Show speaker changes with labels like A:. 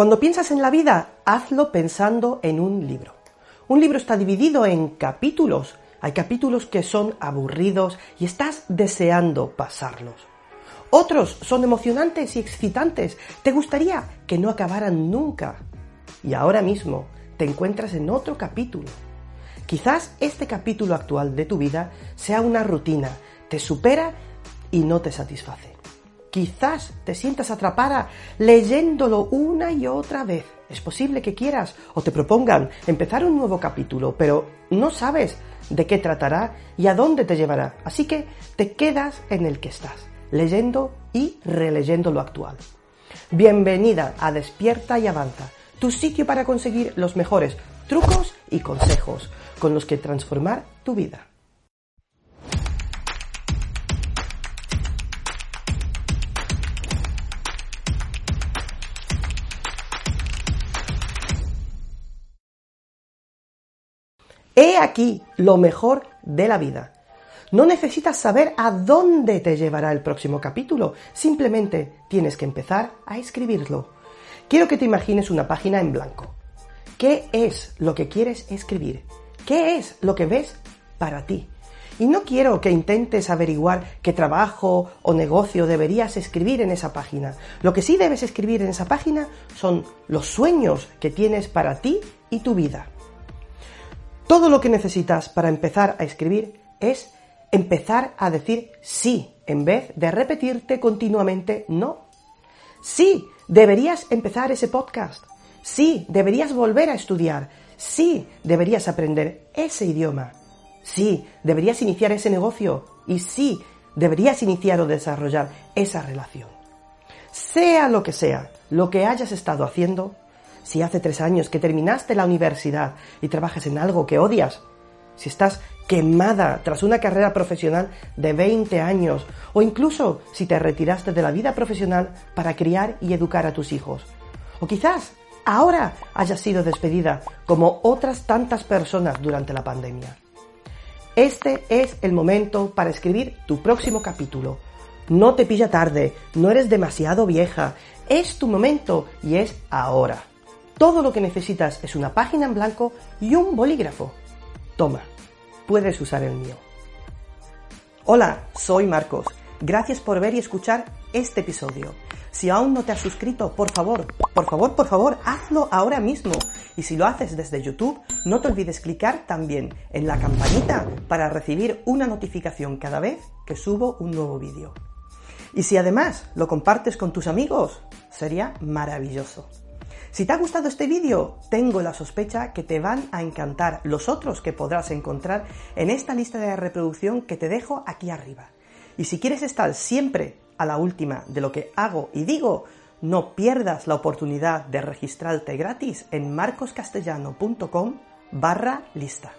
A: Cuando piensas en la vida, hazlo pensando en un libro. Un libro está dividido en capítulos. Hay capítulos que son aburridos y estás deseando pasarlos. Otros son emocionantes y excitantes. Te gustaría que no acabaran nunca. Y ahora mismo te encuentras en otro capítulo. Quizás este capítulo actual de tu vida sea una rutina, te supera y no te satisface. Quizás te sientas atrapada leyéndolo una y otra vez. Es posible que quieras o te propongan empezar un nuevo capítulo, pero no sabes de qué tratará y a dónde te llevará. Así que te quedas en el que estás, leyendo y releyendo lo actual. Bienvenida a Despierta y Avanza, tu sitio para conseguir los mejores trucos y consejos con los que transformar tu vida. He aquí lo mejor de la vida. No necesitas saber a dónde te llevará el próximo capítulo, simplemente tienes que empezar a escribirlo. Quiero que te imagines una página en blanco. ¿Qué es lo que quieres escribir? ¿Qué es lo que ves para ti? Y no quiero que intentes averiguar qué trabajo o negocio deberías escribir en esa página. Lo que sí debes escribir en esa página son los sueños que tienes para ti y tu vida. Todo lo que necesitas para empezar a escribir es empezar a decir sí en vez de repetirte continuamente no. Sí, deberías empezar ese podcast. Sí, deberías volver a estudiar. Sí, deberías aprender ese idioma. Sí, deberías iniciar ese negocio. Y sí, deberías iniciar o desarrollar esa relación. Sea lo que sea, lo que hayas estado haciendo, si hace tres años que terminaste la universidad y trabajas en algo que odias, si estás quemada tras una carrera profesional de 20 años o incluso si te retiraste de la vida profesional para criar y educar a tus hijos. O quizás ahora hayas sido despedida como otras tantas personas durante la pandemia. Este es el momento para escribir tu próximo capítulo. No te pilla tarde, no eres demasiado vieja, es tu momento y es ahora. Todo lo que necesitas es una página en blanco y un bolígrafo. Toma, puedes usar el mío. Hola, soy Marcos. Gracias por ver y escuchar este episodio. Si aún no te has suscrito, por favor, por favor, por favor, hazlo ahora mismo. Y si lo haces desde YouTube, no te olvides clicar también en la campanita para recibir una notificación cada vez que subo un nuevo vídeo. Y si además lo compartes con tus amigos, sería maravilloso. Si te ha gustado este vídeo, tengo la sospecha que te van a encantar los otros que podrás encontrar en esta lista de reproducción que te dejo aquí arriba. Y si quieres estar siempre a la última de lo que hago y digo, no pierdas la oportunidad de registrarte gratis en marcoscastellano.com barra lista.